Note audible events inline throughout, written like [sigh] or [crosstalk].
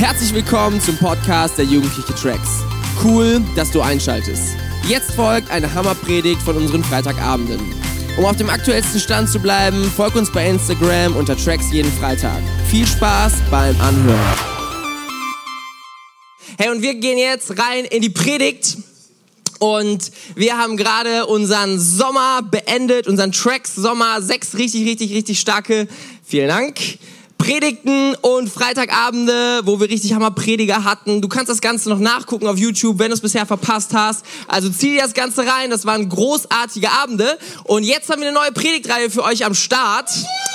Herzlich willkommen zum Podcast der Jugendliche Tracks. Cool, dass du einschaltest. Jetzt folgt eine Hammerpredigt von unseren Freitagabenden. Um auf dem aktuellsten Stand zu bleiben, folg uns bei Instagram unter Tracks jeden Freitag. Viel Spaß beim Anhören. Hey, und wir gehen jetzt rein in die Predigt. Und wir haben gerade unseren Sommer beendet, unseren Tracks Sommer. Sechs richtig, richtig, richtig starke. Vielen Dank. Predigten und Freitagabende, wo wir richtig Hammerprediger hatten. Du kannst das Ganze noch nachgucken auf YouTube, wenn du es bisher verpasst hast. Also zieh dir das Ganze rein. Das waren großartige Abende. Und jetzt haben wir eine neue Predigtreihe für euch am Start.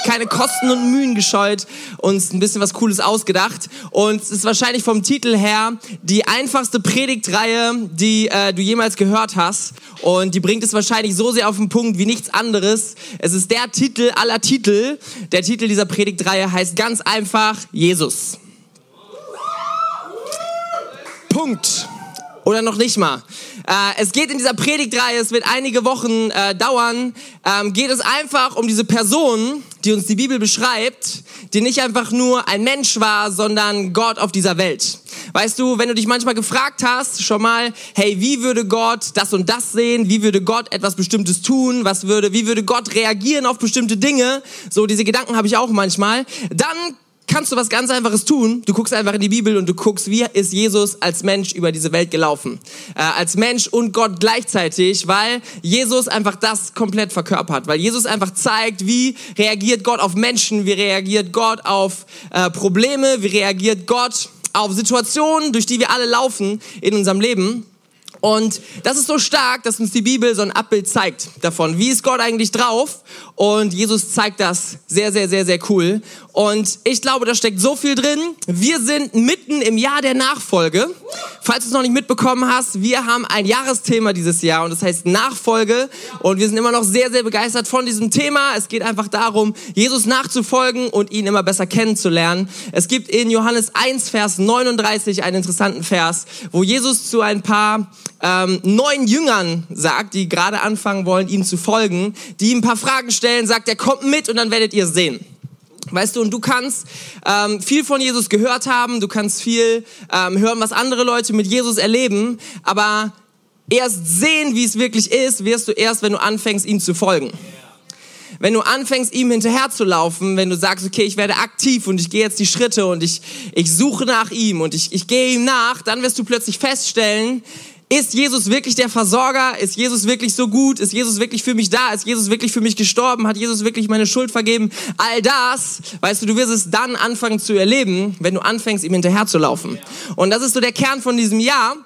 Keine Kosten und Mühen gescheut. Uns ein bisschen was Cooles ausgedacht. Und es ist wahrscheinlich vom Titel her die einfachste Predigtreihe, die äh, du jemals gehört hast. Und die bringt es wahrscheinlich so sehr auf den Punkt wie nichts anderes. Es ist der Titel aller Titel. Der Titel dieser Predigtreihe heißt ganz einfach Jesus. Punkt. Oder noch nicht mal. Äh, es geht in dieser Predigtreihe, es wird einige Wochen äh, dauern, ähm, geht es einfach um diese Person, die uns die Bibel beschreibt, die nicht einfach nur ein Mensch war, sondern Gott auf dieser Welt. Weißt du, wenn du dich manchmal gefragt hast, schon mal, hey, wie würde Gott das und das sehen? Wie würde Gott etwas Bestimmtes tun? Was würde, wie würde Gott reagieren auf bestimmte Dinge? So, diese Gedanken habe ich auch manchmal. Dann kannst du was ganz Einfaches tun. Du guckst einfach in die Bibel und du guckst, wie ist Jesus als Mensch über diese Welt gelaufen. Äh, als Mensch und Gott gleichzeitig, weil Jesus einfach das komplett verkörpert. Weil Jesus einfach zeigt, wie reagiert Gott auf Menschen, wie reagiert Gott auf äh, Probleme, wie reagiert Gott auf Situationen, durch die wir alle laufen in unserem Leben. Und das ist so stark, dass uns die Bibel so ein Abbild zeigt davon. Wie ist Gott eigentlich drauf? Und Jesus zeigt das sehr, sehr, sehr, sehr cool. Und ich glaube, da steckt so viel drin. Wir sind mitten im Jahr der Nachfolge. Falls du es noch nicht mitbekommen hast, wir haben ein Jahresthema dieses Jahr und das heißt Nachfolge. Und wir sind immer noch sehr, sehr begeistert von diesem Thema. Es geht einfach darum, Jesus nachzufolgen und ihn immer besser kennenzulernen. Es gibt in Johannes 1, Vers 39 einen interessanten Vers, wo Jesus zu ein paar ähm, neuen Jüngern sagt, die gerade anfangen wollen, ihm zu folgen, die ihm ein paar Fragen stellen, sagt er, kommt mit und dann werdet ihr sehen. Weißt du, und du kannst ähm, viel von Jesus gehört haben, du kannst viel ähm, hören, was andere Leute mit Jesus erleben, aber erst sehen, wie es wirklich ist, wirst du erst, wenn du anfängst, ihm zu folgen. Wenn du anfängst, ihm hinterherzulaufen, wenn du sagst, okay, ich werde aktiv und ich gehe jetzt die Schritte und ich, ich suche nach ihm und ich, ich gehe ihm nach, dann wirst du plötzlich feststellen, ist Jesus wirklich der Versorger? Ist Jesus wirklich so gut? Ist Jesus wirklich für mich da? Ist Jesus wirklich für mich gestorben? Hat Jesus wirklich meine Schuld vergeben? All das, weißt du, du wirst es dann anfangen zu erleben, wenn du anfängst, ihm hinterherzulaufen. Und das ist so der Kern von diesem Jahr.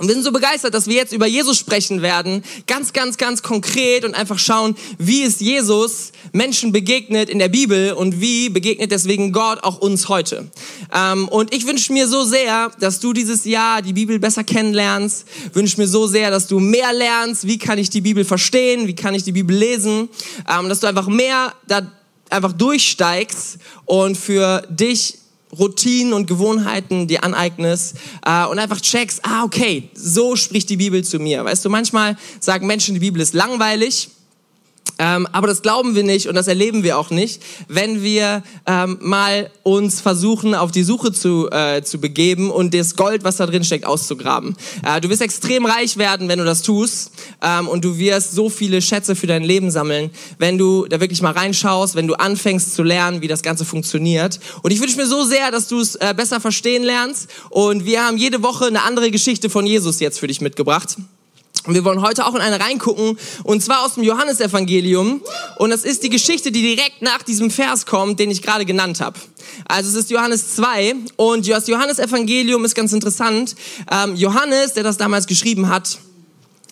Und wir sind so begeistert, dass wir jetzt über Jesus sprechen werden, ganz, ganz, ganz konkret und einfach schauen, wie ist Jesus Menschen begegnet in der Bibel und wie begegnet deswegen Gott auch uns heute. Ähm, und ich wünsche mir so sehr, dass du dieses Jahr die Bibel besser kennenlernst, wünsche mir so sehr, dass du mehr lernst, wie kann ich die Bibel verstehen, wie kann ich die Bibel lesen, ähm, dass du einfach mehr da einfach durchsteigst und für dich Routinen und Gewohnheiten dir aneignest äh, und einfach checkst, ah, okay, so spricht die Bibel zu mir. Weißt du, manchmal sagen Menschen, die Bibel ist langweilig ähm, aber das glauben wir nicht und das erleben wir auch nicht, wenn wir ähm, mal uns versuchen, auf die Suche zu, äh, zu begeben und das Gold, was da drin steckt, auszugraben. Äh, du wirst extrem reich werden, wenn du das tust ähm, und du wirst so viele Schätze für dein Leben sammeln, wenn du da wirklich mal reinschaust, wenn du anfängst zu lernen, wie das Ganze funktioniert. Und ich wünsche mir so sehr, dass du es äh, besser verstehen lernst und wir haben jede Woche eine andere Geschichte von Jesus jetzt für dich mitgebracht. Und wir wollen heute auch in eine reingucken, und zwar aus dem Johannesevangelium. Und das ist die Geschichte, die direkt nach diesem Vers kommt, den ich gerade genannt habe. Also es ist Johannes 2 und das Johannesevangelium ist ganz interessant. Ähm, Johannes, der das damals geschrieben hat,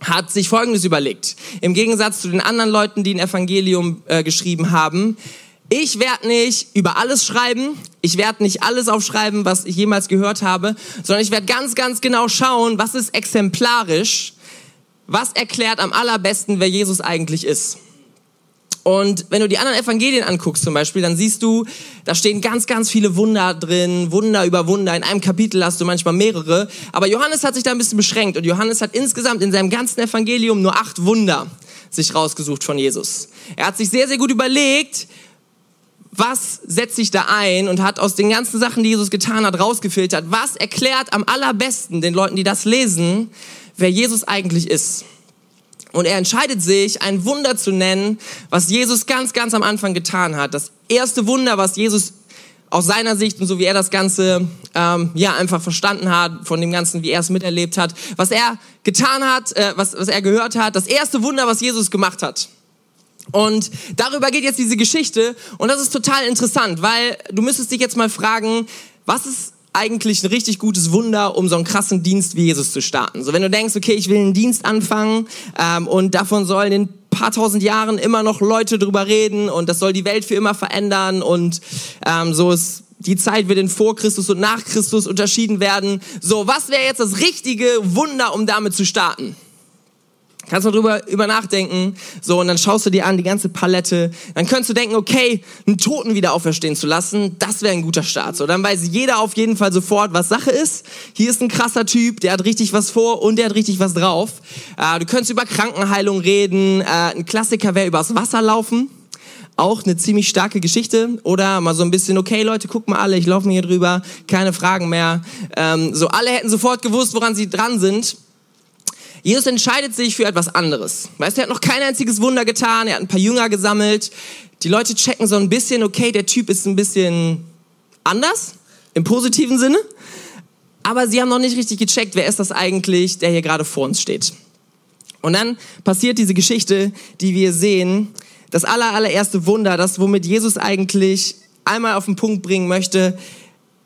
hat sich Folgendes überlegt. Im Gegensatz zu den anderen Leuten, die ein Evangelium äh, geschrieben haben. Ich werde nicht über alles schreiben, ich werde nicht alles aufschreiben, was ich jemals gehört habe, sondern ich werde ganz, ganz genau schauen, was ist exemplarisch was erklärt am allerbesten, wer Jesus eigentlich ist. Und wenn du die anderen Evangelien anguckst zum Beispiel, dann siehst du, da stehen ganz, ganz viele Wunder drin, Wunder über Wunder. In einem Kapitel hast du manchmal mehrere. Aber Johannes hat sich da ein bisschen beschränkt und Johannes hat insgesamt in seinem ganzen Evangelium nur acht Wunder sich rausgesucht von Jesus. Er hat sich sehr, sehr gut überlegt, was setzt sich da ein und hat aus den ganzen Sachen, die Jesus getan hat, rausgefiltert, was erklärt am allerbesten den Leuten, die das lesen, wer Jesus eigentlich ist. Und er entscheidet sich, ein Wunder zu nennen, was Jesus ganz, ganz am Anfang getan hat. Das erste Wunder, was Jesus aus seiner Sicht und so wie er das Ganze ähm, ja einfach verstanden hat, von dem Ganzen, wie er es miterlebt hat, was er getan hat, äh, was, was er gehört hat, das erste Wunder, was Jesus gemacht hat. Und darüber geht jetzt diese Geschichte und das ist total interessant, weil du müsstest dich jetzt mal fragen, was ist eigentlich ein richtig gutes Wunder, um so einen krassen Dienst wie Jesus zu starten. So wenn du denkst, okay, ich will einen Dienst anfangen ähm, und davon sollen in paar tausend Jahren immer noch Leute drüber reden und das soll die Welt für immer verändern und ähm, so ist die Zeit wird in vor Christus und nach Christus unterschieden werden. So, was wäre jetzt das richtige Wunder, um damit zu starten? Kannst du drüber über nachdenken, so, und dann schaust du dir an die ganze Palette. Dann könntest du denken, okay, einen Toten wieder auferstehen zu lassen, das wäre ein guter Start. So, dann weiß jeder auf jeden Fall sofort, was Sache ist. Hier ist ein krasser Typ, der hat richtig was vor und der hat richtig was drauf. Äh, du könntest über Krankenheilung reden. Äh, ein Klassiker wäre übers Wasser laufen. Auch eine ziemlich starke Geschichte. Oder mal so ein bisschen, okay, Leute, guck mal alle, ich laufe mir hier drüber, keine Fragen mehr. Ähm, so, alle hätten sofort gewusst, woran sie dran sind. Jesus entscheidet sich für etwas anderes. Weißt du, er hat noch kein einziges Wunder getan, er hat ein paar Jünger gesammelt. Die Leute checken so ein bisschen, okay, der Typ ist ein bisschen anders, im positiven Sinne. Aber sie haben noch nicht richtig gecheckt, wer ist das eigentlich, der hier gerade vor uns steht. Und dann passiert diese Geschichte, die wir sehen, das aller, allererste Wunder, das womit Jesus eigentlich einmal auf den Punkt bringen möchte,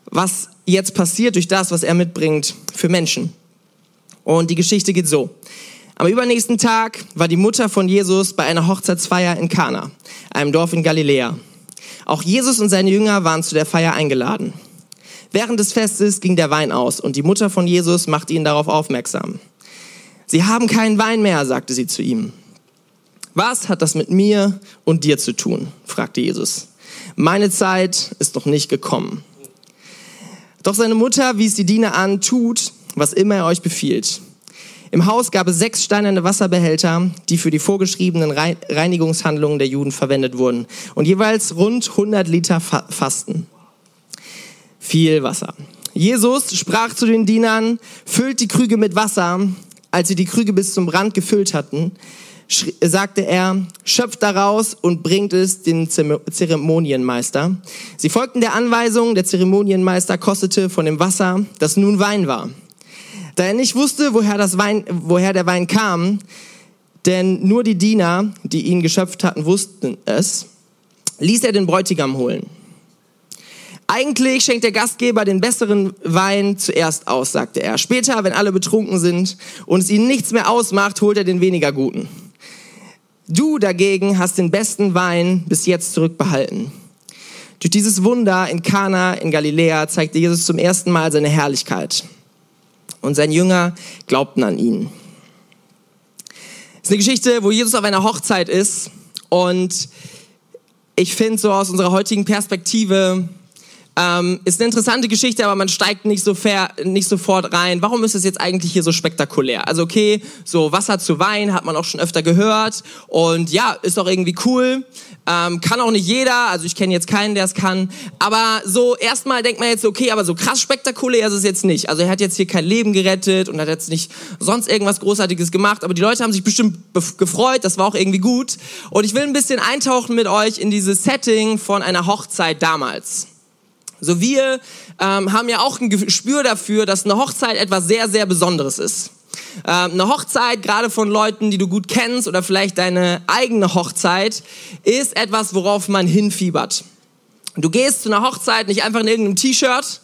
was jetzt passiert durch das, was er mitbringt für Menschen. Und die Geschichte geht so. Am übernächsten Tag war die Mutter von Jesus bei einer Hochzeitsfeier in Kana, einem Dorf in Galiläa. Auch Jesus und seine Jünger waren zu der Feier eingeladen. Während des Festes ging der Wein aus und die Mutter von Jesus machte ihn darauf aufmerksam. Sie haben keinen Wein mehr, sagte sie zu ihm. Was hat das mit mir und dir zu tun? fragte Jesus. Meine Zeit ist noch nicht gekommen. Doch seine Mutter wies die Diener an, tut, was immer er euch befiehlt. Im Haus gab es sechs steinerne Wasserbehälter, die für die vorgeschriebenen Reinigungshandlungen der Juden verwendet wurden und jeweils rund 100 Liter fasten. Viel Wasser. Jesus sprach zu den Dienern, füllt die Krüge mit Wasser. Als sie die Krüge bis zum Rand gefüllt hatten, sagte er, schöpft daraus und bringt es den Zeremonienmeister. Sie folgten der Anweisung, der Zeremonienmeister kostete von dem Wasser, das nun Wein war. Da er nicht wusste, woher, das Wein, woher der Wein kam, denn nur die Diener, die ihn geschöpft hatten, wussten es, ließ er den Bräutigam holen. Eigentlich schenkt der Gastgeber den besseren Wein zuerst aus, sagte er. Später, wenn alle betrunken sind und es ihnen nichts mehr ausmacht, holt er den weniger guten. Du dagegen hast den besten Wein bis jetzt zurückbehalten. Durch dieses Wunder in Kana in Galiläa zeigte Jesus zum ersten Mal seine Herrlichkeit und sein Jünger glaubten an ihn. Es ist eine Geschichte, wo Jesus auf einer Hochzeit ist und ich finde so aus unserer heutigen Perspektive ähm, ist eine interessante Geschichte, aber man steigt nicht, so fair, nicht sofort rein. Warum ist es jetzt eigentlich hier so spektakulär? Also okay, so Wasser zu Wein hat man auch schon öfter gehört und ja, ist auch irgendwie cool. Ähm, kann auch nicht jeder, also ich kenne jetzt keinen, der es kann. Aber so erstmal denkt man jetzt, okay, aber so krass spektakulär ist es jetzt nicht. Also er hat jetzt hier kein Leben gerettet und hat jetzt nicht sonst irgendwas Großartiges gemacht. Aber die Leute haben sich bestimmt gefreut, das war auch irgendwie gut. Und ich will ein bisschen eintauchen mit euch in dieses Setting von einer Hochzeit damals. So wir ähm, haben ja auch ein Gespür dafür, dass eine Hochzeit etwas sehr, sehr Besonderes ist. Ähm, eine Hochzeit, gerade von Leuten, die du gut kennst oder vielleicht deine eigene Hochzeit, ist etwas, worauf man hinfiebert. Du gehst zu einer Hochzeit nicht einfach in irgendeinem T-Shirt,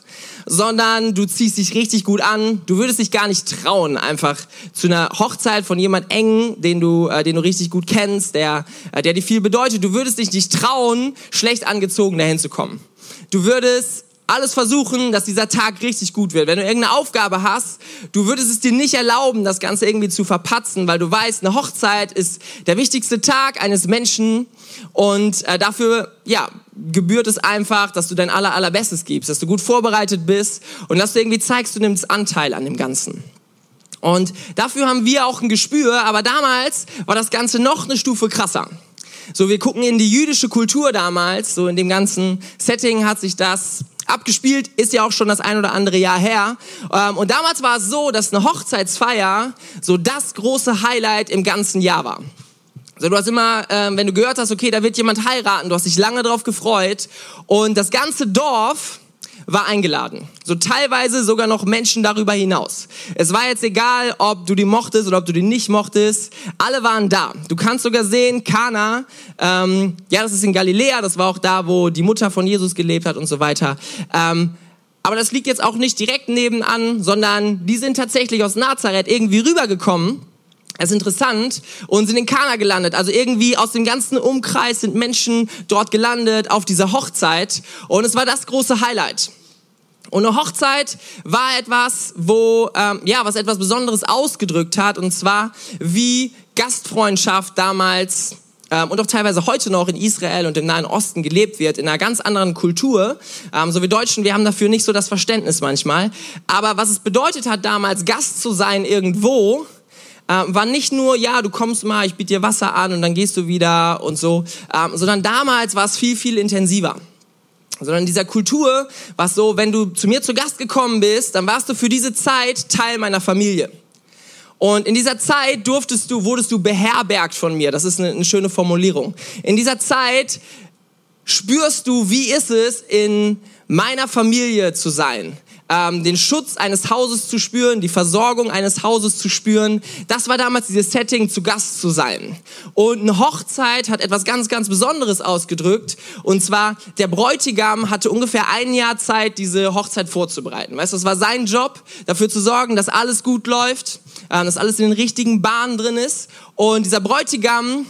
sondern du ziehst dich richtig gut an. Du würdest dich gar nicht trauen, einfach zu einer Hochzeit von jemand engen, den du, äh, den du richtig gut kennst, der, äh, der dir viel bedeutet. Du würdest dich nicht trauen, schlecht angezogen dahin zu kommen. Du würdest alles versuchen, dass dieser Tag richtig gut wird. Wenn du irgendeine Aufgabe hast, du würdest es dir nicht erlauben, das Ganze irgendwie zu verpatzen, weil du weißt, eine Hochzeit ist der wichtigste Tag eines Menschen und äh, dafür, ja, gebührt es einfach, dass du dein aller, allerbestes gibst, dass du gut vorbereitet bist und dass du irgendwie zeigst, du nimmst Anteil an dem Ganzen. Und dafür haben wir auch ein Gespür, aber damals war das Ganze noch eine Stufe krasser. So, wir gucken in die jüdische Kultur damals, so in dem ganzen Setting hat sich das abgespielt, ist ja auch schon das ein oder andere Jahr her. Ähm, und damals war es so, dass eine Hochzeitsfeier so das große Highlight im ganzen Jahr war. Also du hast immer, ähm, wenn du gehört hast, okay, da wird jemand heiraten, du hast dich lange drauf gefreut und das ganze Dorf war eingeladen. So teilweise sogar noch Menschen darüber hinaus. Es war jetzt egal, ob du die mochtest oder ob du die nicht mochtest. Alle waren da. Du kannst sogar sehen, Kana, ähm, ja, das ist in Galiläa, das war auch da, wo die Mutter von Jesus gelebt hat und so weiter. Ähm, aber das liegt jetzt auch nicht direkt nebenan, sondern die sind tatsächlich aus Nazareth irgendwie rübergekommen es ist interessant und sind in Kana gelandet. Also irgendwie aus dem ganzen Umkreis sind Menschen dort gelandet auf dieser Hochzeit. Und es war das große Highlight. Und eine Hochzeit war etwas, wo ähm, ja was etwas Besonderes ausgedrückt hat, und zwar wie Gastfreundschaft damals ähm, und auch teilweise heute noch in Israel und im Nahen Osten gelebt wird, in einer ganz anderen Kultur. Ähm, so wie Deutschen, wir haben dafür nicht so das Verständnis manchmal. Aber was es bedeutet hat, damals Gast zu sein irgendwo, äh, war nicht nur, ja, du kommst mal, ich biete dir Wasser an und dann gehst du wieder und so, ähm, sondern damals war es viel, viel intensiver sondern in dieser Kultur war so, wenn du zu mir zu Gast gekommen bist, dann warst du für diese Zeit Teil meiner Familie. Und in dieser Zeit durftest du, wurdest du beherbergt von mir. Das ist eine, eine schöne Formulierung. In dieser Zeit spürst du, wie ist es, in meiner Familie zu sein ähm, den Schutz eines Hauses zu spüren, die Versorgung eines Hauses zu spüren. Das war damals dieses Setting, zu Gast zu sein. Und eine Hochzeit hat etwas ganz, ganz Besonderes ausgedrückt. Und zwar, der Bräutigam hatte ungefähr ein Jahr Zeit, diese Hochzeit vorzubereiten. Weißt du, das war sein Job, dafür zu sorgen, dass alles gut läuft, äh, dass alles in den richtigen Bahnen drin ist. Und dieser Bräutigam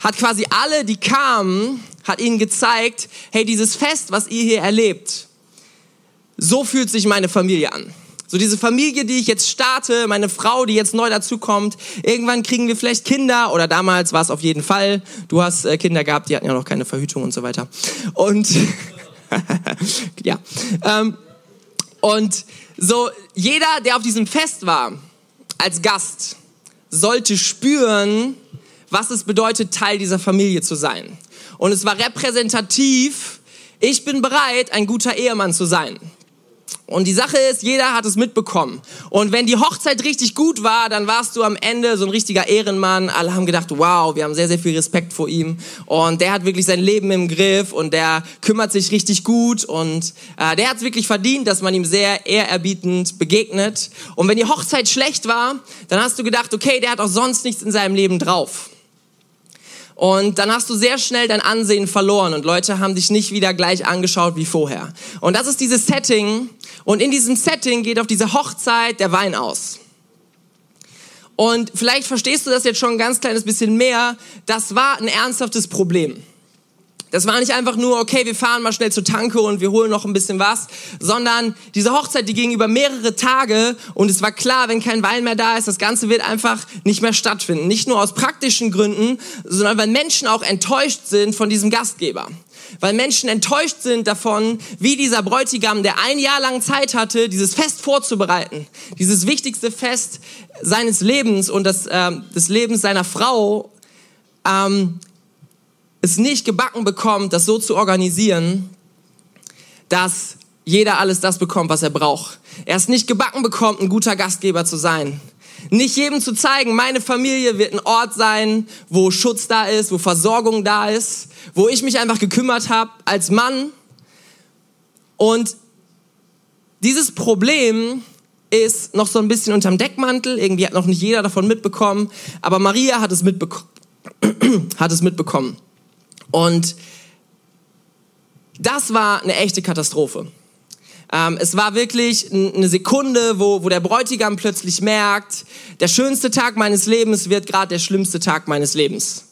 hat quasi alle, die kamen, hat ihnen gezeigt, hey, dieses Fest, was ihr hier erlebt, so fühlt sich meine Familie an. So diese Familie, die ich jetzt starte, meine Frau, die jetzt neu dazukommt. Irgendwann kriegen wir vielleicht Kinder oder damals war es auf jeden Fall. Du hast äh, Kinder gehabt, die hatten ja noch keine Verhütung und so weiter. Und [laughs] ja, ähm, und so jeder, der auf diesem Fest war als Gast, sollte spüren, was es bedeutet, Teil dieser Familie zu sein. Und es war repräsentativ. Ich bin bereit, ein guter Ehemann zu sein. Und die Sache ist, jeder hat es mitbekommen. Und wenn die Hochzeit richtig gut war, dann warst du am Ende so ein richtiger Ehrenmann. Alle haben gedacht, wow, wir haben sehr, sehr viel Respekt vor ihm. Und der hat wirklich sein Leben im Griff und der kümmert sich richtig gut. Und äh, der hat es wirklich verdient, dass man ihm sehr ehrerbietend begegnet. Und wenn die Hochzeit schlecht war, dann hast du gedacht, okay, der hat auch sonst nichts in seinem Leben drauf. Und dann hast du sehr schnell dein Ansehen verloren und Leute haben dich nicht wieder gleich angeschaut wie vorher. Und das ist dieses Setting. Und in diesem Setting geht auf diese Hochzeit der Wein aus. Und vielleicht verstehst du das jetzt schon ein ganz kleines bisschen mehr. Das war ein ernsthaftes Problem. Das war nicht einfach nur, okay, wir fahren mal schnell zur Tanke und wir holen noch ein bisschen was, sondern diese Hochzeit, die ging über mehrere Tage und es war klar, wenn kein Wein mehr da ist, das Ganze wird einfach nicht mehr stattfinden. Nicht nur aus praktischen Gründen, sondern weil Menschen auch enttäuscht sind von diesem Gastgeber. Weil Menschen enttäuscht sind davon, wie dieser Bräutigam, der ein Jahr lang Zeit hatte, dieses Fest vorzubereiten, dieses wichtigste Fest seines Lebens und das, äh, des Lebens seiner Frau, ähm, es nicht gebacken bekommt, das so zu organisieren, dass jeder alles das bekommt, was er braucht. Er es nicht gebacken bekommt, ein guter Gastgeber zu sein. Nicht jedem zu zeigen, meine Familie wird ein Ort sein, wo Schutz da ist, wo Versorgung da ist, wo ich mich einfach gekümmert habe als Mann. Und dieses Problem ist noch so ein bisschen unterm Deckmantel. Irgendwie hat noch nicht jeder davon mitbekommen. Aber Maria hat es, mitbek [clears throat] hat es mitbekommen. Und das war eine echte Katastrophe. Ähm, es war wirklich eine Sekunde, wo, wo der Bräutigam plötzlich merkt, der schönste Tag meines Lebens wird gerade der schlimmste Tag meines Lebens.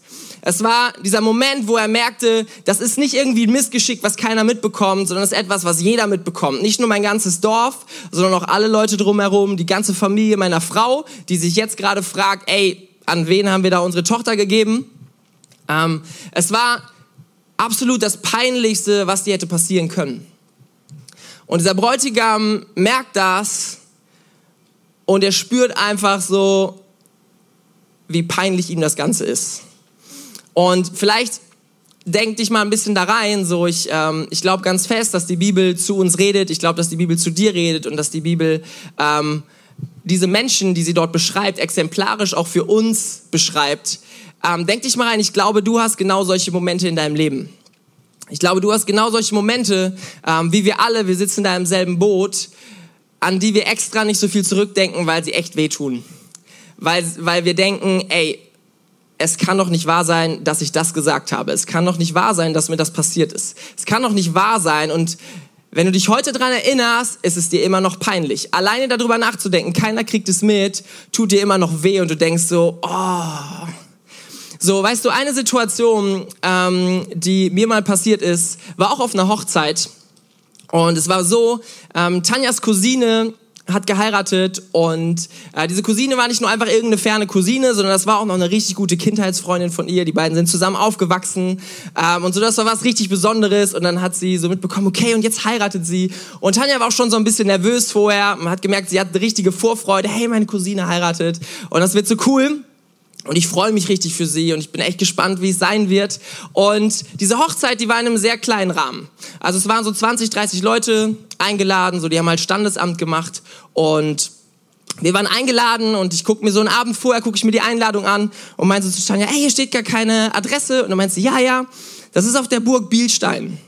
Es war dieser Moment, wo er merkte, das ist nicht irgendwie ein Missgeschick, was keiner mitbekommt, sondern es ist etwas, was jeder mitbekommt. Nicht nur mein ganzes Dorf, sondern auch alle Leute drumherum, die ganze Familie meiner Frau, die sich jetzt gerade fragt, ey, an wen haben wir da unsere Tochter gegeben? Ähm, es war absolut das Peinlichste, was dir hätte passieren können. Und dieser Bräutigam merkt das und er spürt einfach so, wie peinlich ihm das Ganze ist. Und vielleicht denk dich mal ein bisschen da rein. So, ich, ähm, ich glaube ganz fest, dass die Bibel zu uns redet. Ich glaube, dass die Bibel zu dir redet und dass die Bibel ähm, diese Menschen, die sie dort beschreibt, exemplarisch auch für uns beschreibt. Ähm, denk dich mal rein. Ich glaube, du hast genau solche Momente in deinem Leben. Ich glaube, du hast genau solche Momente, ähm, wie wir alle. Wir sitzen da im selben Boot, an die wir extra nicht so viel zurückdenken, weil sie echt wehtun. Weil, weil wir denken, ey, es kann doch nicht wahr sein, dass ich das gesagt habe. Es kann doch nicht wahr sein, dass mir das passiert ist. Es kann doch nicht wahr sein. Und wenn du dich heute dran erinnerst, ist es dir immer noch peinlich. Alleine darüber nachzudenken, keiner kriegt es mit, tut dir immer noch weh und du denkst so, oh. So, weißt du, eine Situation, ähm, die mir mal passiert ist, war auch auf einer Hochzeit. Und es war so, ähm, Tanjas Cousine hat geheiratet und äh, diese Cousine war nicht nur einfach irgendeine ferne Cousine, sondern das war auch noch eine richtig gute Kindheitsfreundin von ihr. Die beiden sind zusammen aufgewachsen ähm, und so das war was richtig Besonderes und dann hat sie so mitbekommen, okay und jetzt heiratet sie und Tanja war auch schon so ein bisschen nervös vorher. Man hat gemerkt, sie hat eine richtige Vorfreude, hey meine Cousine heiratet und das wird so cool. Und ich freue mich richtig für sie und ich bin echt gespannt, wie es sein wird. Und diese Hochzeit, die war in einem sehr kleinen Rahmen. Also es waren so 20, 30 Leute eingeladen, so die haben halt Standesamt gemacht und wir waren eingeladen und ich gucke mir so einen Abend vorher, gucke ich mir die Einladung an und meinte zu Tanja, hey, hier steht gar keine Adresse. Und dann meinte sie, ja, ja, das ist auf der Burg Bielstein.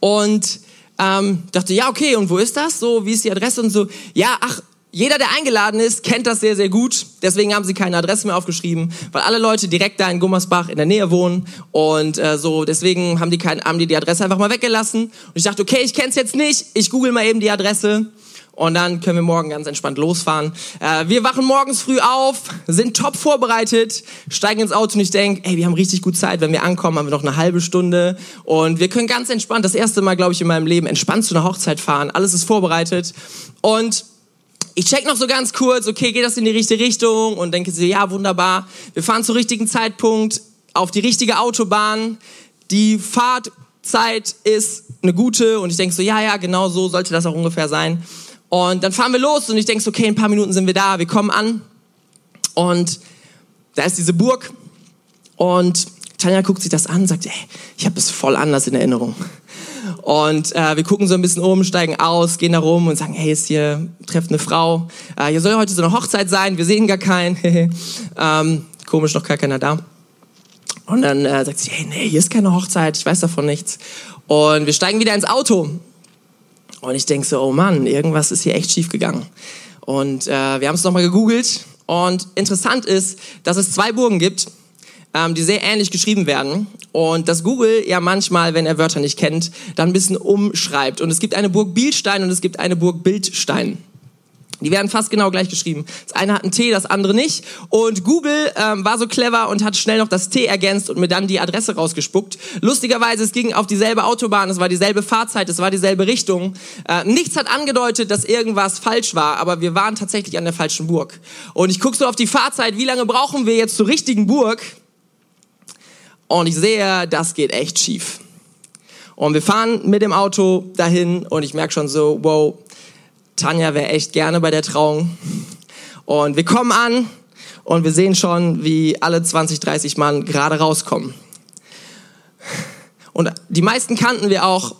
Und ähm, dachte, ja, okay, und wo ist das? So, wie ist die Adresse? Und so, ja, ach, jeder, der eingeladen ist, kennt das sehr, sehr gut. Deswegen haben sie keine Adresse mehr aufgeschrieben, weil alle Leute direkt da in Gummersbach in der Nähe wohnen. Und äh, so, deswegen haben die, kein, haben die die Adresse einfach mal weggelassen. Und ich dachte, okay, ich kenn's jetzt nicht. Ich google mal eben die Adresse. Und dann können wir morgen ganz entspannt losfahren. Äh, wir wachen morgens früh auf, sind top vorbereitet, steigen ins Auto und ich denke, ey, wir haben richtig gut Zeit. Wenn wir ankommen, haben wir noch eine halbe Stunde. Und wir können ganz entspannt, das erste Mal, glaube ich, in meinem Leben, entspannt zu einer Hochzeit fahren. Alles ist vorbereitet. Und ich check noch so ganz kurz, okay, geht das in die richtige Richtung? Und denke so, ja, wunderbar. Wir fahren zum richtigen Zeitpunkt auf die richtige Autobahn. Die Fahrtzeit ist eine gute und ich denke so, ja, ja, genau so sollte das auch ungefähr sein. Und dann fahren wir los und ich denke so, okay, in ein paar Minuten sind wir da, wir kommen an und da ist diese Burg und Tanja guckt sich das an und sagt, ey, ich habe es voll anders in Erinnerung. Und äh, wir gucken so ein bisschen um, steigen aus, gehen da rum und sagen, hey, ist hier, trefft eine Frau. Äh, hier soll heute so eine Hochzeit sein, wir sehen gar keinen. [laughs] ähm, komisch, noch gar keiner da. Und dann äh, sagt sie, hey, nee, hier ist keine Hochzeit, ich weiß davon nichts. Und wir steigen wieder ins Auto. Und ich denke so, oh Mann, irgendwas ist hier echt schief gegangen. Und äh, wir haben es nochmal gegoogelt. Und interessant ist, dass es zwei Burgen gibt, ähm, die sehr ähnlich geschrieben werden. Und dass Google ja manchmal, wenn er Wörter nicht kennt, dann ein bisschen umschreibt. Und es gibt eine Burg Bielstein und es gibt eine Burg Bildstein. Die werden fast genau gleich geschrieben. Das eine hat ein T, das andere nicht. Und Google ähm, war so clever und hat schnell noch das T ergänzt und mir dann die Adresse rausgespuckt. Lustigerweise, es ging auf dieselbe Autobahn, es war dieselbe Fahrzeit, es war dieselbe Richtung. Äh, nichts hat angedeutet, dass irgendwas falsch war, aber wir waren tatsächlich an der falschen Burg. Und ich gucke so auf die Fahrzeit, wie lange brauchen wir jetzt zur richtigen Burg? Und ich sehe, das geht echt schief. Und wir fahren mit dem Auto dahin und ich merke schon so, wow, Tanja wäre echt gerne bei der Trauung. Und wir kommen an und wir sehen schon, wie alle 20, 30 Mann gerade rauskommen. Und die meisten kannten wir auch,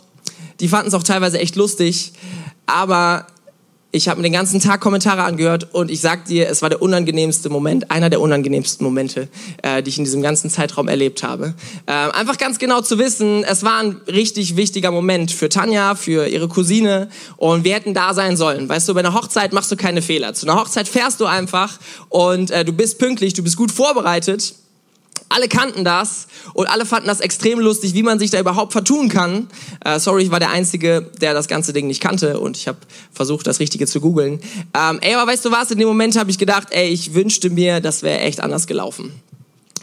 die fanden es auch teilweise echt lustig, aber ich habe mir den ganzen Tag Kommentare angehört und ich sag dir, es war der unangenehmste Moment, einer der unangenehmsten Momente, äh, die ich in diesem ganzen Zeitraum erlebt habe. Äh, einfach ganz genau zu wissen, es war ein richtig wichtiger Moment für Tanja, für ihre Cousine und wir hätten da sein sollen. Weißt du, bei einer Hochzeit machst du keine Fehler. Zu einer Hochzeit fährst du einfach und äh, du bist pünktlich, du bist gut vorbereitet alle kannten das und alle fanden das extrem lustig, wie man sich da überhaupt vertun kann. Äh, sorry, ich war der Einzige, der das ganze Ding nicht kannte und ich habe versucht, das Richtige zu googeln. Ähm, ey, aber weißt du was, in dem Moment habe ich gedacht, ey, ich wünschte mir, das wäre echt anders gelaufen.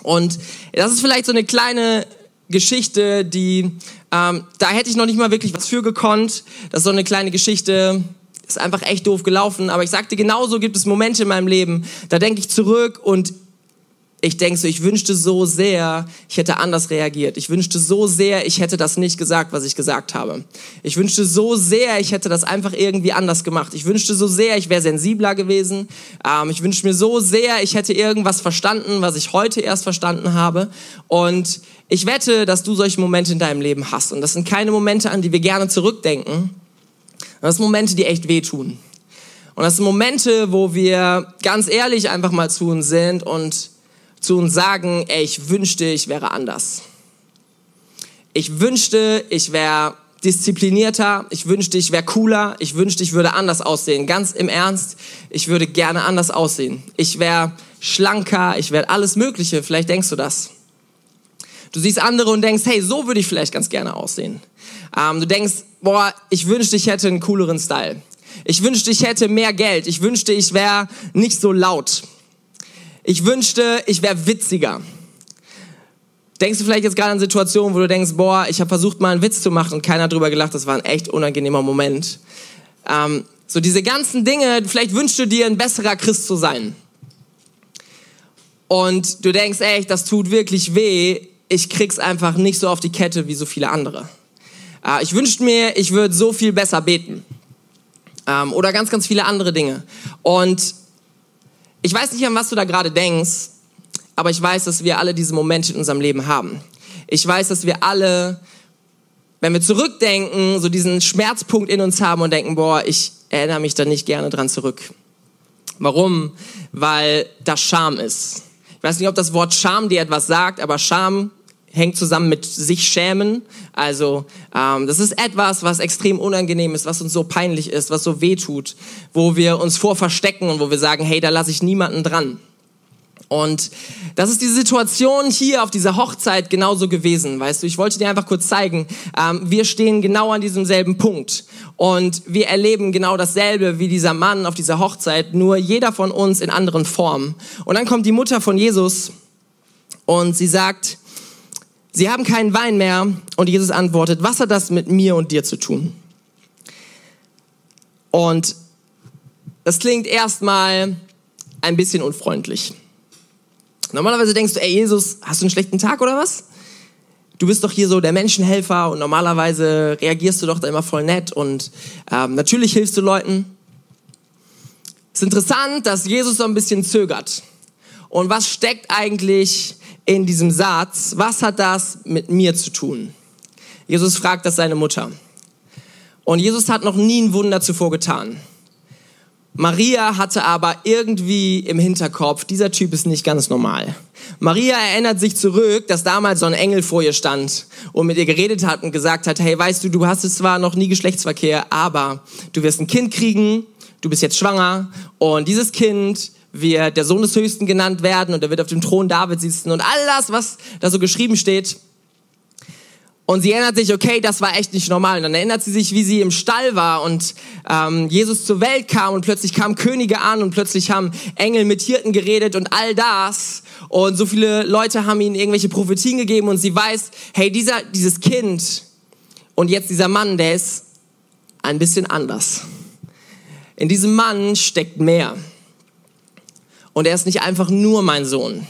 Und das ist vielleicht so eine kleine Geschichte, die, ähm, da hätte ich noch nicht mal wirklich was für gekonnt. Das ist so eine kleine Geschichte, ist einfach echt doof gelaufen. Aber ich sagte, genauso gibt es Momente in meinem Leben, da denke ich zurück und ich denke so, ich wünschte so sehr, ich hätte anders reagiert. Ich wünschte so sehr, ich hätte das nicht gesagt, was ich gesagt habe. Ich wünschte so sehr, ich hätte das einfach irgendwie anders gemacht. Ich wünschte so sehr, ich wäre sensibler gewesen. Ähm, ich wünschte mir so sehr, ich hätte irgendwas verstanden, was ich heute erst verstanden habe. Und ich wette, dass du solche Momente in deinem Leben hast. Und das sind keine Momente, an die wir gerne zurückdenken. Das sind Momente, die echt wehtun. Und das sind Momente, wo wir ganz ehrlich einfach mal zu uns sind und zu uns sagen, ey, ich wünschte, ich wäre anders. Ich wünschte, ich wäre disziplinierter, ich wünschte, ich wäre cooler, ich wünschte, ich würde anders aussehen. Ganz im Ernst, ich würde gerne anders aussehen. Ich wäre schlanker, ich wäre alles Mögliche, vielleicht denkst du das. Du siehst andere und denkst, hey, so würde ich vielleicht ganz gerne aussehen. Ähm, du denkst, boah, ich wünschte, ich hätte einen cooleren Style. Ich wünschte, ich hätte mehr Geld. Ich wünschte, ich wäre nicht so laut. Ich wünschte, ich wäre witziger. Denkst du vielleicht jetzt gerade an Situationen, wo du denkst, boah, ich habe versucht mal einen Witz zu machen und keiner hat drüber gelacht, das war ein echt unangenehmer Moment. Ähm, so diese ganzen Dinge, vielleicht wünschst du dir ein besserer Christ zu sein. Und du denkst, echt, das tut wirklich weh, ich krieg's einfach nicht so auf die Kette wie so viele andere. Äh, ich wünschte mir, ich würde so viel besser beten. Ähm, oder ganz, ganz viele andere Dinge. Und ich weiß nicht, an was du da gerade denkst, aber ich weiß, dass wir alle diese Momente in unserem Leben haben. Ich weiß, dass wir alle, wenn wir zurückdenken, so diesen Schmerzpunkt in uns haben und denken, boah, ich erinnere mich da nicht gerne dran zurück. Warum? Weil das Scham ist. Ich weiß nicht, ob das Wort Scham dir etwas sagt, aber Scham hängt zusammen mit sich schämen. Also ähm, das ist etwas, was extrem unangenehm ist, was uns so peinlich ist, was so weh tut, wo wir uns vor verstecken und wo wir sagen, hey, da lasse ich niemanden dran. Und das ist die Situation hier auf dieser Hochzeit genauso gewesen, weißt du. Ich wollte dir einfach kurz zeigen, ähm, wir stehen genau an diesem selben Punkt und wir erleben genau dasselbe wie dieser Mann auf dieser Hochzeit, nur jeder von uns in anderen Formen. Und dann kommt die Mutter von Jesus und sie sagt, Sie haben keinen Wein mehr. Und Jesus antwortet, was hat das mit mir und dir zu tun? Und das klingt erstmal ein bisschen unfreundlich. Normalerweise denkst du, ey Jesus, hast du einen schlechten Tag oder was? Du bist doch hier so der Menschenhelfer und normalerweise reagierst du doch da immer voll nett und ähm, natürlich hilfst du Leuten. Es ist interessant, dass Jesus so ein bisschen zögert. Und was steckt eigentlich in diesem Satz, was hat das mit mir zu tun? Jesus fragt das seine Mutter. Und Jesus hat noch nie ein Wunder zuvor getan. Maria hatte aber irgendwie im Hinterkopf, dieser Typ ist nicht ganz normal. Maria erinnert sich zurück, dass damals so ein Engel vor ihr stand und mit ihr geredet hat und gesagt hat, hey, weißt du, du hast es zwar noch nie Geschlechtsverkehr, aber du wirst ein Kind kriegen, du bist jetzt schwanger und dieses Kind wird der Sohn des Höchsten genannt werden und er wird auf dem Thron David sitzen und all das, was da so geschrieben steht. Und sie erinnert sich, okay, das war echt nicht normal. Und dann erinnert sie sich, wie sie im Stall war und ähm, Jesus zur Welt kam und plötzlich kamen Könige an und plötzlich haben Engel mit Hirten geredet und all das. Und so viele Leute haben ihnen irgendwelche Prophetien gegeben und sie weiß, hey, dieser, dieses Kind und jetzt dieser Mann, der ist ein bisschen anders. In diesem Mann steckt mehr. Und er ist nicht einfach nur mein Sohn.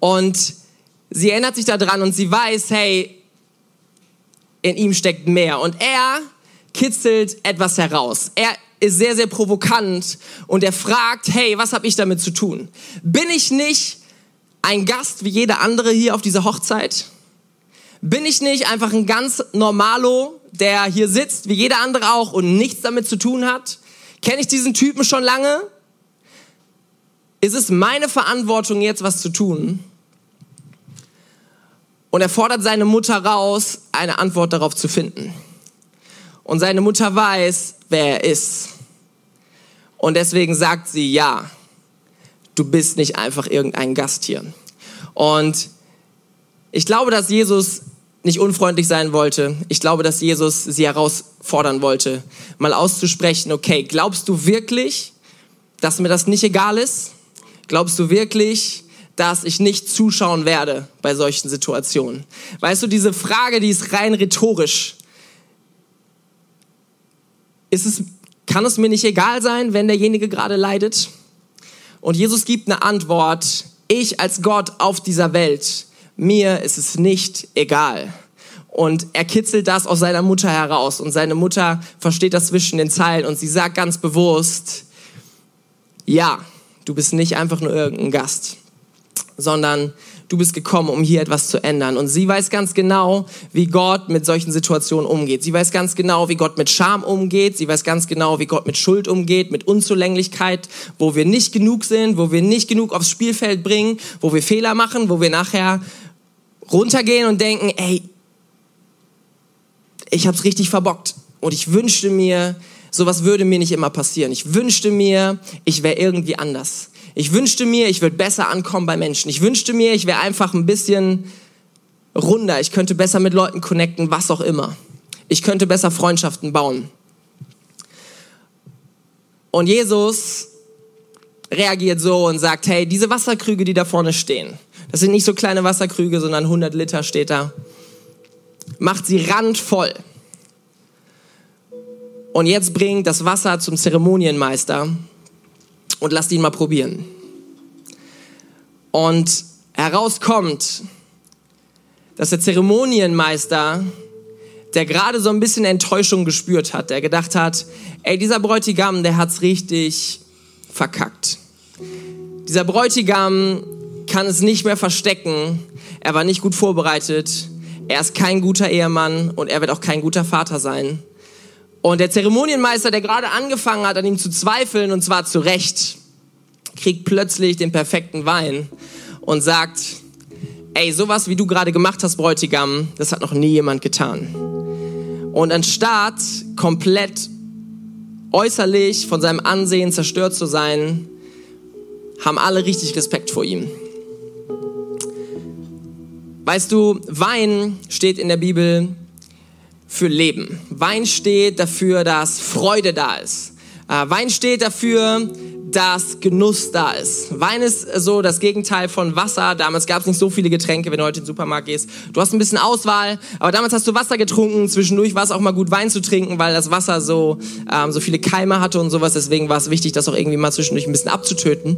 Und sie erinnert sich daran und sie weiß, hey, in ihm steckt mehr. Und er kitzelt etwas heraus. Er ist sehr, sehr provokant und er fragt, hey, was habe ich damit zu tun? Bin ich nicht ein Gast wie jeder andere hier auf dieser Hochzeit? Bin ich nicht einfach ein ganz Normalo, der hier sitzt, wie jeder andere auch und nichts damit zu tun hat? Kenne ich diesen Typen schon lange? Ist es meine Verantwortung, jetzt was zu tun. Und er fordert seine Mutter raus, eine Antwort darauf zu finden. Und seine Mutter weiß, wer er ist. Und deswegen sagt sie, ja, du bist nicht einfach irgendein Gast hier. Und ich glaube, dass Jesus nicht unfreundlich sein wollte. Ich glaube, dass Jesus sie herausfordern wollte, mal auszusprechen, okay, glaubst du wirklich, dass mir das nicht egal ist? Glaubst du wirklich, dass ich nicht zuschauen werde bei solchen Situationen? Weißt du, diese Frage, die ist rein rhetorisch. Ist es, kann es mir nicht egal sein, wenn derjenige gerade leidet? Und Jesus gibt eine Antwort, ich als Gott auf dieser Welt, mir ist es nicht egal. Und er kitzelt das aus seiner Mutter heraus und seine Mutter versteht das zwischen den Zeilen und sie sagt ganz bewusst, ja, du bist nicht einfach nur irgendein Gast, sondern du bist gekommen, um hier etwas zu ändern. Und sie weiß ganz genau, wie Gott mit solchen Situationen umgeht. Sie weiß ganz genau, wie Gott mit Scham umgeht. Sie weiß ganz genau, wie Gott mit Schuld umgeht, mit Unzulänglichkeit, wo wir nicht genug sind, wo wir nicht genug aufs Spielfeld bringen, wo wir Fehler machen, wo wir nachher runtergehen und denken, ey, ich hab's richtig verbockt. Und ich wünschte mir, sowas würde mir nicht immer passieren. Ich wünschte mir, ich wäre irgendwie anders. Ich wünschte mir, ich würde besser ankommen bei Menschen. Ich wünschte mir, ich wäre einfach ein bisschen runder. Ich könnte besser mit Leuten connecten, was auch immer. Ich könnte besser Freundschaften bauen. Und Jesus reagiert so und sagt, hey, diese Wasserkrüge, die da vorne stehen, das sind nicht so kleine Wasserkrüge, sondern 100 Liter steht da. Macht sie randvoll. Und jetzt bringt das Wasser zum Zeremonienmeister und lasst ihn mal probieren. Und herauskommt, dass der Zeremonienmeister, der gerade so ein bisschen Enttäuschung gespürt hat, der gedacht hat, ey, dieser Bräutigam, der hat's richtig verkackt. Dieser Bräutigam kann es nicht mehr verstecken. Er war nicht gut vorbereitet. Er ist kein guter Ehemann und er wird auch kein guter Vater sein. Und der Zeremonienmeister, der gerade angefangen hat, an ihm zu zweifeln, und zwar zu Recht, kriegt plötzlich den perfekten Wein und sagt, ey, sowas wie du gerade gemacht hast, Bräutigam, das hat noch nie jemand getan. Und anstatt komplett äußerlich von seinem Ansehen zerstört zu sein, haben alle richtig Respekt vor ihm. Weißt du, Wein steht in der Bibel für Leben. Wein steht dafür, dass Freude da ist. Äh, Wein steht dafür, dass Genuss da ist. Wein ist so das Gegenteil von Wasser. Damals gab es nicht so viele Getränke, wenn du heute in den Supermarkt gehst. Du hast ein bisschen Auswahl, aber damals hast du Wasser getrunken. Zwischendurch war es auch mal gut, Wein zu trinken, weil das Wasser so, ähm, so viele Keime hatte und sowas. Deswegen war es wichtig, das auch irgendwie mal zwischendurch ein bisschen abzutöten.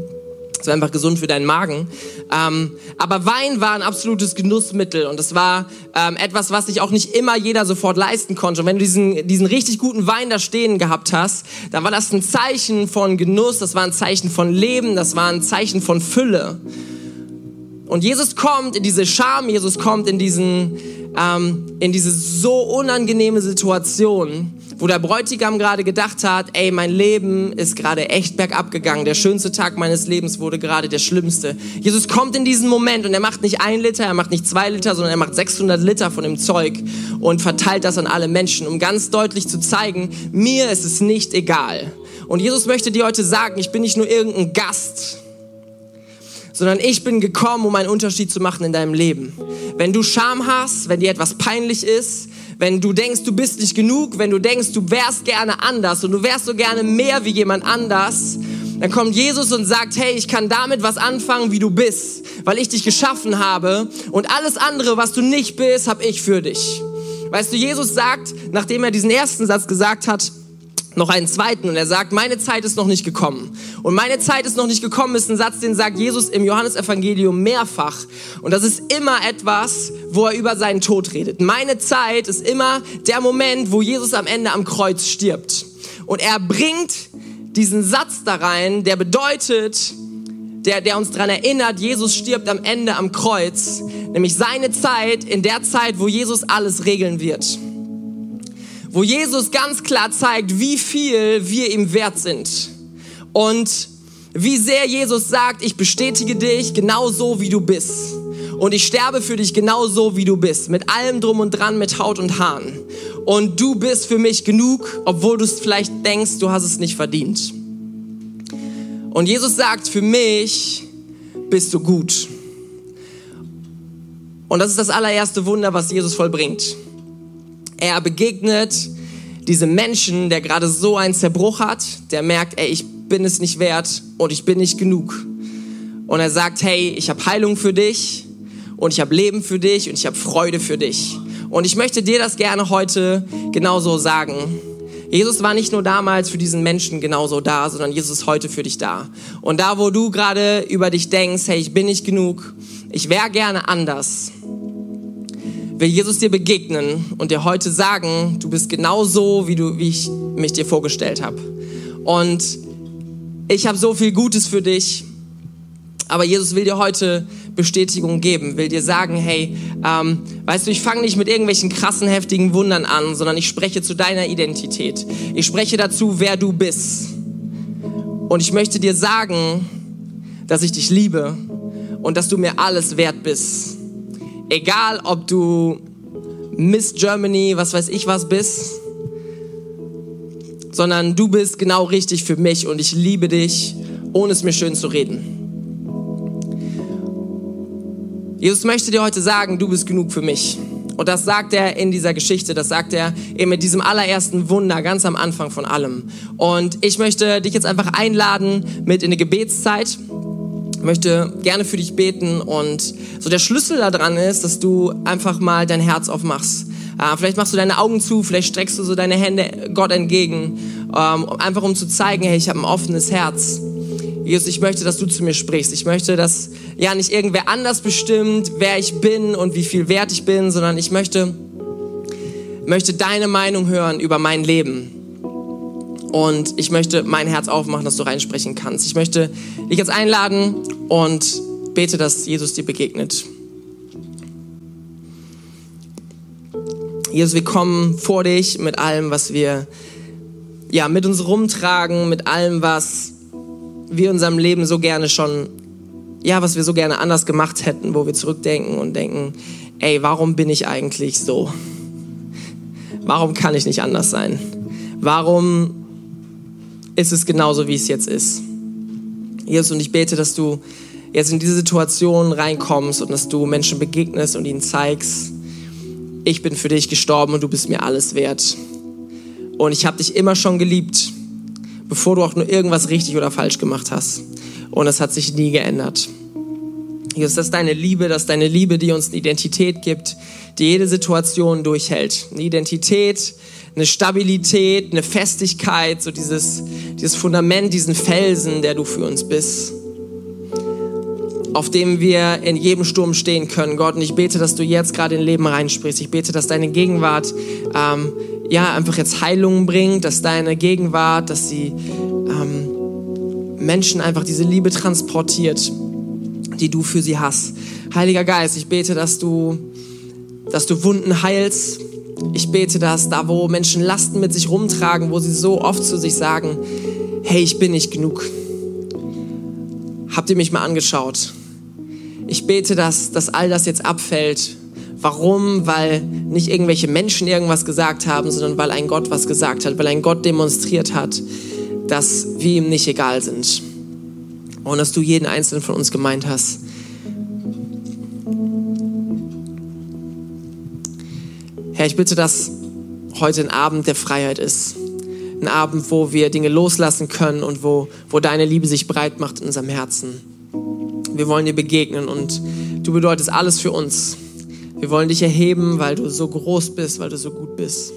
Es war einfach gesund für deinen Magen. Ähm, aber Wein war ein absolutes Genussmittel und es war ähm, etwas, was sich auch nicht immer jeder sofort leisten konnte. Und wenn du diesen, diesen richtig guten Wein da stehen gehabt hast, dann war das ein Zeichen von Genuss, das war ein Zeichen von Leben, das war ein Zeichen von Fülle. Und Jesus kommt in diese Scham, Jesus kommt in diesen, ähm, in diese so unangenehme Situation wo der Bräutigam gerade gedacht hat, ey, mein Leben ist gerade echt bergab gegangen. Der schönste Tag meines Lebens wurde gerade der schlimmste. Jesus kommt in diesen Moment und er macht nicht ein Liter, er macht nicht zwei Liter, sondern er macht 600 Liter von dem Zeug und verteilt das an alle Menschen, um ganz deutlich zu zeigen, mir ist es nicht egal. Und Jesus möchte dir heute sagen, ich bin nicht nur irgendein Gast, sondern ich bin gekommen, um einen Unterschied zu machen in deinem Leben. Wenn du Scham hast, wenn dir etwas peinlich ist, wenn du denkst, du bist nicht genug, wenn du denkst, du wärst gerne anders und du wärst so gerne mehr wie jemand anders, dann kommt Jesus und sagt, hey, ich kann damit was anfangen, wie du bist, weil ich dich geschaffen habe und alles andere, was du nicht bist, habe ich für dich. Weißt du, Jesus sagt, nachdem er diesen ersten Satz gesagt hat, noch einen zweiten und er sagt, meine Zeit ist noch nicht gekommen. Und meine Zeit ist noch nicht gekommen ist ein Satz, den sagt Jesus im Johannesevangelium mehrfach. Und das ist immer etwas, wo er über seinen Tod redet. Meine Zeit ist immer der Moment, wo Jesus am Ende am Kreuz stirbt. Und er bringt diesen Satz da rein, der bedeutet, der, der uns daran erinnert, Jesus stirbt am Ende am Kreuz, nämlich seine Zeit in der Zeit, wo Jesus alles regeln wird wo Jesus ganz klar zeigt, wie viel wir ihm wert sind. Und wie sehr Jesus sagt, ich bestätige dich genau so, wie du bist. Und ich sterbe für dich genau so, wie du bist. Mit allem drum und dran, mit Haut und Haaren. Und du bist für mich genug, obwohl du es vielleicht denkst, du hast es nicht verdient. Und Jesus sagt, für mich bist du gut. Und das ist das allererste Wunder, was Jesus vollbringt. Er begegnet diesem Menschen, der gerade so einen Zerbruch hat, der merkt, ey, ich bin es nicht wert und ich bin nicht genug. Und er sagt, hey, ich habe Heilung für dich und ich habe Leben für dich und ich habe Freude für dich. Und ich möchte dir das gerne heute genauso sagen. Jesus war nicht nur damals für diesen Menschen genauso da, sondern Jesus ist heute für dich da. Und da, wo du gerade über dich denkst, hey, ich bin nicht genug, ich wäre gerne anders, will Jesus dir begegnen und dir heute sagen, du bist genau so, wie, du, wie ich mich dir vorgestellt habe. Und ich habe so viel Gutes für dich, aber Jesus will dir heute Bestätigung geben, will dir sagen, hey, ähm, weißt du, ich fange nicht mit irgendwelchen krassen, heftigen Wundern an, sondern ich spreche zu deiner Identität. Ich spreche dazu, wer du bist. Und ich möchte dir sagen, dass ich dich liebe und dass du mir alles wert bist. Egal, ob du Miss Germany, was weiß ich was bist, sondern du bist genau richtig für mich und ich liebe dich, ohne es mir schön zu reden. Jesus möchte dir heute sagen, du bist genug für mich. Und das sagt er in dieser Geschichte, das sagt er eben mit diesem allerersten Wunder ganz am Anfang von allem. Und ich möchte dich jetzt einfach einladen mit in eine Gebetszeit. Möchte gerne für dich beten und so der Schlüssel daran ist, dass du einfach mal dein Herz aufmachst. Äh, vielleicht machst du deine Augen zu, vielleicht streckst du so deine Hände Gott entgegen, ähm, einfach um zu zeigen, hey, ich habe ein offenes Herz. Jesus, ich möchte, dass du zu mir sprichst. Ich möchte, dass ja nicht irgendwer anders bestimmt, wer ich bin und wie viel wert ich bin, sondern ich möchte, möchte deine Meinung hören über mein Leben. Und ich möchte mein Herz aufmachen, dass du reinsprechen kannst. Ich möchte dich jetzt einladen und bete, dass Jesus dir begegnet. Jesus, wir kommen vor dich mit allem, was wir ja, mit uns rumtragen, mit allem, was wir in unserem Leben so gerne schon, ja, was wir so gerne anders gemacht hätten, wo wir zurückdenken und denken, ey, warum bin ich eigentlich so? Warum kann ich nicht anders sein? Warum ist es genauso, wie es jetzt ist? Jesus, und ich bete, dass du jetzt in diese Situation reinkommst und dass du Menschen begegnest und ihnen zeigst, ich bin für dich gestorben und du bist mir alles wert. Und ich habe dich immer schon geliebt bevor du auch nur irgendwas richtig oder falsch gemacht hast. Und es hat sich nie geändert. Jesus, das ist deine Liebe, das ist deine Liebe, die uns eine Identität gibt, die jede Situation durchhält. Eine Identität, eine Stabilität, eine Festigkeit, so dieses, dieses Fundament, diesen Felsen, der du für uns bist, auf dem wir in jedem Sturm stehen können. Gott, und ich bete, dass du jetzt gerade in Leben reinsprichst. Ich bete, dass deine Gegenwart ähm, ja, einfach jetzt Heilung bringt, dass deine Gegenwart, dass sie ähm, Menschen einfach diese Liebe transportiert, die du für sie hast. Heiliger Geist, ich bete, dass du, dass du Wunden heilst. Ich bete, dass da, wo Menschen Lasten mit sich rumtragen, wo sie so oft zu sich sagen, hey, ich bin nicht genug. Habt ihr mich mal angeschaut? Ich bete, dass, dass all das jetzt abfällt Warum? Weil nicht irgendwelche Menschen irgendwas gesagt haben, sondern weil ein Gott was gesagt hat, weil ein Gott demonstriert hat, dass wir ihm nicht egal sind. Und dass du jeden einzelnen von uns gemeint hast. Herr, ich bitte, dass heute ein Abend der Freiheit ist. Ein Abend, wo wir Dinge loslassen können und wo, wo deine Liebe sich breit macht in unserem Herzen. Wir wollen dir begegnen und du bedeutest alles für uns. Wir wollen dich erheben, weil du so groß bist, weil du so gut bist.